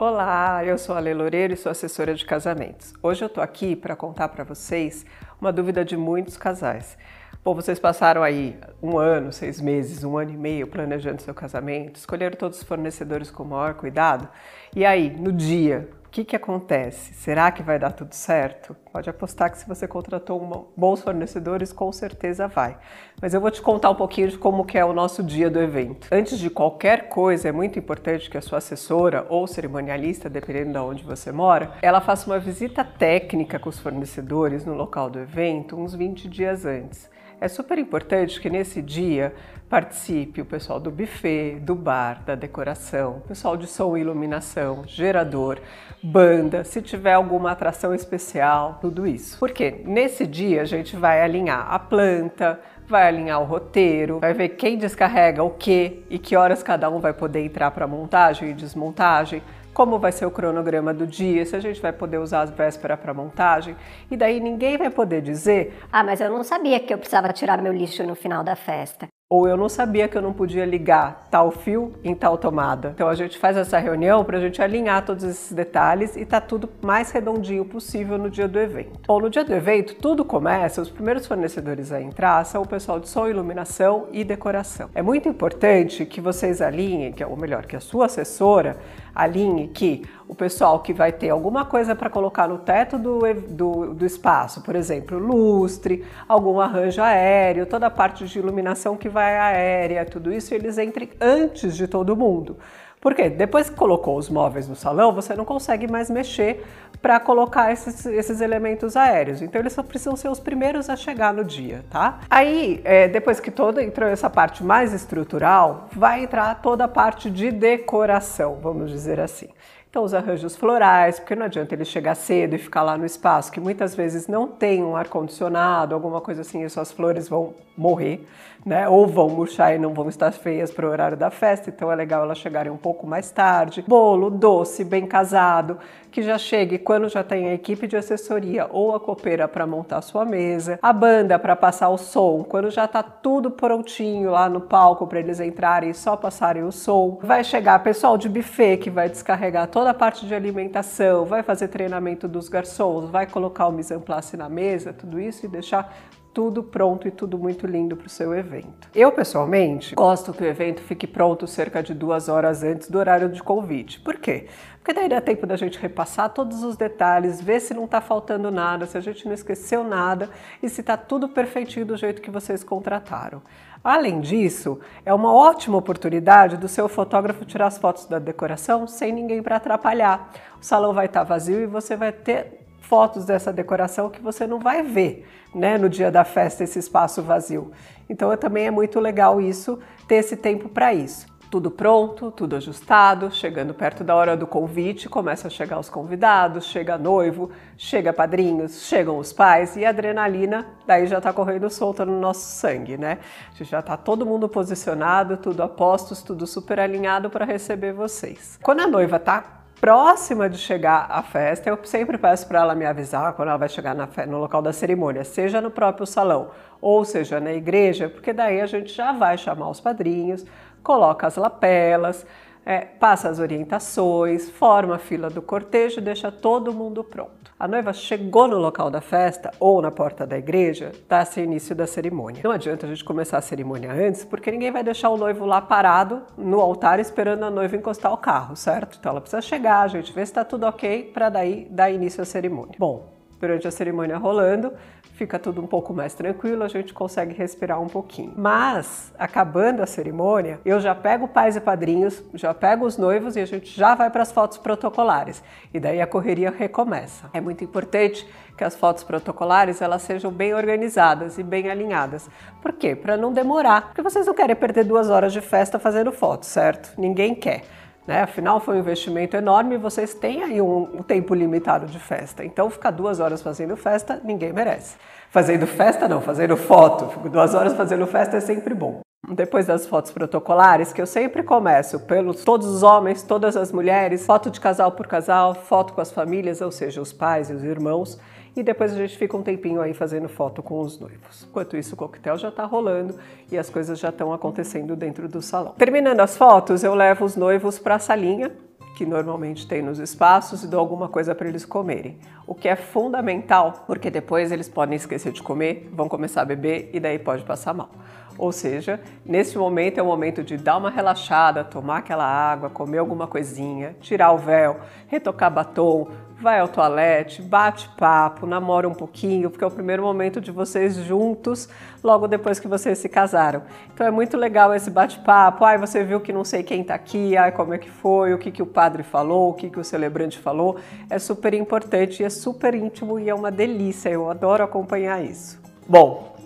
Olá, eu sou a Lê Loureiro e sou assessora de casamentos. Hoje eu tô aqui para contar para vocês uma dúvida de muitos casais. Bom, vocês passaram aí um ano, seis meses, um ano e meio planejando seu casamento, escolheram todos os fornecedores com o maior cuidado. E aí, no dia, que, que acontece? Será que vai dar tudo certo? Pode apostar que se você contratou bons fornecedores, com certeza vai. Mas eu vou te contar um pouquinho de como que é o nosso dia do evento. Antes de qualquer coisa, é muito importante que a sua assessora ou cerimonialista, dependendo de onde você mora, ela faça uma visita técnica com os fornecedores no local do evento uns 20 dias antes. É super importante que nesse dia participe o pessoal do buffet, do bar, da decoração, pessoal de som e iluminação, gerador, banda, se tiver alguma atração especial, tudo isso. Porque nesse dia a gente vai alinhar a planta, vai alinhar o roteiro, vai ver quem descarrega o que e que horas cada um vai poder entrar para montagem e desmontagem como vai ser o cronograma do dia, se a gente vai poder usar as vésperas para montagem. E daí ninguém vai poder dizer: Ah, mas eu não sabia que eu precisava tirar meu lixo no final da festa ou eu não sabia que eu não podia ligar tal fio em tal tomada. Então a gente faz essa reunião para a gente alinhar todos esses detalhes e tá tudo mais redondinho possível no dia do evento. Bom, no dia do evento tudo começa, os primeiros fornecedores a entrar são o pessoal de som, iluminação e decoração. É muito importante que vocês alinhem, que, ou melhor, que a sua assessora alinhe que o pessoal que vai ter alguma coisa para colocar no teto do, do, do, espaço, por exemplo, lustre, algum arranjo aéreo, toda a parte de iluminação que vai aérea, tudo isso, eles entrem antes de todo mundo. Porque depois que colocou os móveis no salão, você não consegue mais mexer para colocar esses, esses, elementos aéreos. Então eles só precisam ser os primeiros a chegar no dia, tá? Aí, é, depois que toda entrou essa parte mais estrutural, vai entrar toda a parte de decoração, vamos dizer assim. Então, os arranjos florais, porque não adianta ele chegar cedo e ficar lá no espaço, que muitas vezes não tem um ar-condicionado, alguma coisa assim, e suas flores vão morrer, né? Ou vão murchar e não vão estar feias para o horário da festa, então é legal elas chegarem um pouco mais tarde. Bolo doce, bem casado, que já chegue quando já tem a equipe de assessoria ou a copeira para montar sua mesa, a banda para passar o som, quando já está tudo prontinho lá no palco para eles entrarem e só passarem o som. Vai chegar pessoal de buffet que vai descarregar toda a parte de alimentação, vai fazer treinamento dos garçons, vai colocar o mise en place na mesa, tudo isso e deixar tudo pronto e tudo muito lindo para o seu evento. Eu, pessoalmente, gosto que o evento fique pronto cerca de duas horas antes do horário de convite. Por quê? Porque daí dá tempo da gente repassar todos os detalhes, ver se não está faltando nada, se a gente não esqueceu nada e se está tudo perfeitinho do jeito que vocês contrataram. Além disso, é uma ótima oportunidade do seu fotógrafo tirar as fotos da decoração sem ninguém para atrapalhar. O salão vai estar tá vazio e você vai ter fotos dessa decoração que você não vai ver né, no dia da festa, esse espaço vazio. Então também é muito legal isso, ter esse tempo para isso. Tudo pronto, tudo ajustado, chegando perto da hora do convite, começa a chegar os convidados, chega noivo, chega padrinhos, chegam os pais e a adrenalina daí já está correndo solta no nosso sangue, né? Já está todo mundo posicionado, tudo a postos, tudo super alinhado para receber vocês. Quando a noiva está próxima de chegar à festa, eu sempre peço para ela me avisar quando ela vai chegar no local da cerimônia, seja no próprio salão ou seja na igreja, porque daí a gente já vai chamar os padrinhos, coloca as lapelas, é, passa as orientações, forma a fila do cortejo deixa todo mundo pronto. A noiva chegou no local da festa ou na porta da igreja, dá-se início da cerimônia. Não adianta a gente começar a cerimônia antes, porque ninguém vai deixar o noivo lá parado no altar esperando a noiva encostar o carro, certo? Então ela precisa chegar, a gente vê se está tudo ok para daí dar início à cerimônia. Bom, durante a cerimônia rolando, fica tudo um pouco mais tranquilo, a gente consegue respirar um pouquinho. Mas, acabando a cerimônia, eu já pego pais e padrinhos, já pego os noivos e a gente já vai para as fotos protocolares. E daí a correria recomeça. É muito importante que as fotos protocolares elas sejam bem organizadas e bem alinhadas. Por quê? Para não demorar. Porque vocês não querem perder duas horas de festa fazendo fotos, certo? Ninguém quer. Né? Afinal, foi um investimento enorme e vocês têm aí um, um, tempo limitado de festa. Então, ficar duas horas fazendo festa, ninguém merece. Fazendo festa, não, fazendo foto. Fico duas horas fazendo festa é sempre bom. Depois das fotos protocolares, que eu sempre começo pelos todos os homens, todas as mulheres, foto de casal por casal, foto com as famílias, ou seja, os pais e os irmãos e depois a gente fica um tempinho aí fazendo foto com os noivos. Enquanto isso, o coquetel já está rolando e as coisas já estão acontecendo dentro do salão. Terminando as fotos, eu levo os noivos para a salinha que normalmente tem nos espaços e dou alguma coisa para eles comerem. O que é fundamental, porque depois eles podem esquecer de comer, vão começar a beber e daí pode passar mal. Ou seja, nesse momento é o momento de dar uma relaxada, tomar aquela água, comer alguma coisinha, tirar o véu, retocar batom, vai ao toalete, bate papo, namora um pouquinho, porque é o primeiro momento de vocês juntos, logo depois que vocês se casaram. Então é muito legal esse bate-papo. Ai, você viu que não sei quem tá aqui, ai, como é que foi, o que, que o padre falou, o que, que o celebrante falou. É super importante é super íntimo e é uma delícia. Eu adoro acompanhar isso. Bom,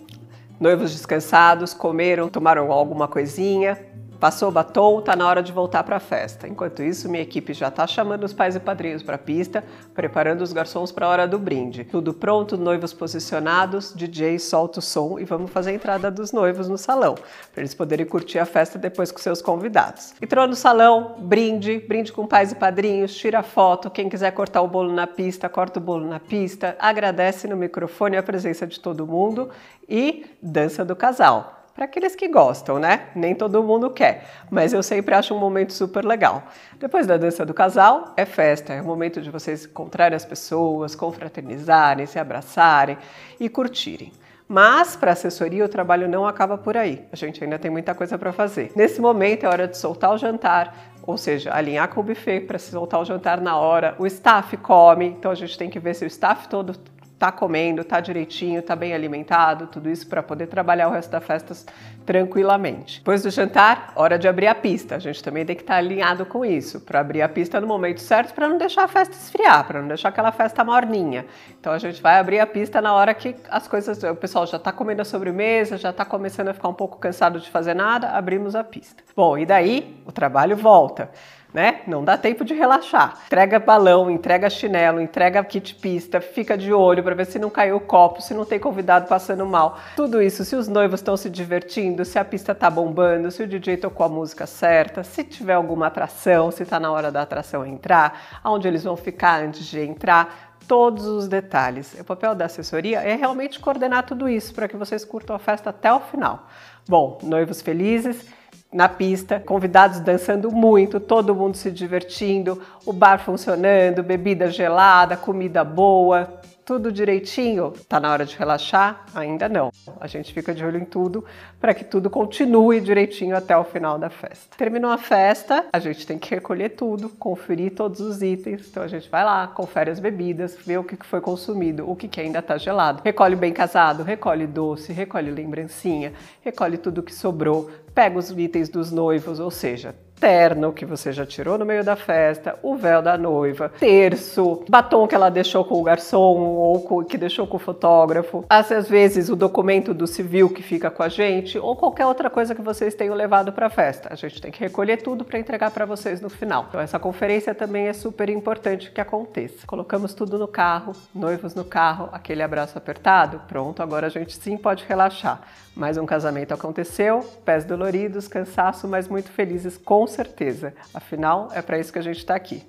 Noivos descansados, comeram, tomaram alguma coisinha, Passou o batom, tá na hora de voltar para a festa. Enquanto isso, minha equipe já tá chamando os pais e padrinhos para a pista, preparando os garçons para a hora do brinde. Tudo pronto, noivos posicionados, DJ solta o som e vamos fazer a entrada dos noivos no salão, para eles poderem curtir a festa depois com seus convidados. Entrou no salão, brinde, brinde com pais e padrinhos, tira foto, quem quiser cortar o bolo na pista, corta o bolo na pista, agradece no microfone a presença de todo mundo e dança do casal para aqueles que gostam, né? Nem todo mundo quer, mas eu sempre acho um momento super legal. Depois da dança do casal, é festa, é o momento de vocês encontrarem as pessoas, confraternizarem, se abraçarem e curtirem. Mas para assessoria o trabalho não acaba por aí. A gente ainda tem muita coisa para fazer. Nesse momento é hora de soltar o jantar, ou seja, alinhar com o buffet para soltar o jantar na hora. O staff come, então a gente tem que ver se o staff todo tá comendo, tá direitinho, tá bem alimentado, tudo isso para poder trabalhar o resto das festas tranquilamente. Depois do jantar, hora de abrir a pista. A gente também tem que estar tá alinhado com isso, para abrir a pista no momento certo, para não deixar a festa esfriar, para não deixar aquela festa morninha. Então a gente vai abrir a pista na hora que as coisas, o pessoal já está comendo a sobremesa, já está começando a ficar um pouco cansado de fazer nada, abrimos a pista. Bom, e daí o trabalho volta né? Não dá tempo de relaxar. Entrega balão, entrega chinelo, entrega kit pista, fica de olho para ver se não caiu o copo, se não tem convidado passando mal. Tudo isso, se os noivos estão se divertindo, se a pista tá bombando, se o DJ tocou a música certa, se tiver alguma atração, se tá na hora da atração entrar, aonde eles vão ficar antes de entrar, todos os detalhes. O papel da assessoria é realmente coordenar tudo isso para que vocês curtam a festa até o final. Bom, noivos felizes na pista, convidados dançando muito, todo mundo se divertindo, o bar funcionando, bebida gelada, comida boa, tudo direitinho? Tá na hora de relaxar? Ainda não. A gente fica de olho em tudo para que tudo continue direitinho até o final da festa. Terminou a festa, a gente tem que recolher tudo, conferir todos os itens. Então a gente vai lá, confere as bebidas, vê o que foi consumido, o que ainda está gelado. Recolhe bem casado, recolhe doce, recolhe lembrancinha, recolhe tudo que sobrou, pega os itens dos noivos, ou seja, terno que você já tirou no meio da festa, o véu da noiva, terço, batom que ela deixou com o garçom ou com, que deixou com o fotógrafo, às vezes o documento do civil que fica com a gente ou qualquer outra coisa que vocês tenham levado para a festa. A gente tem que recolher tudo para entregar para vocês no final. Então essa conferência também é super importante que aconteça. Colocamos tudo no carro, noivos no carro, aquele abraço apertado, pronto, agora a gente sim pode relaxar. Mais um casamento aconteceu, pés doloridos, cansaço, mas muito felizes com certeza. Afinal, é para isso que a gente está aqui.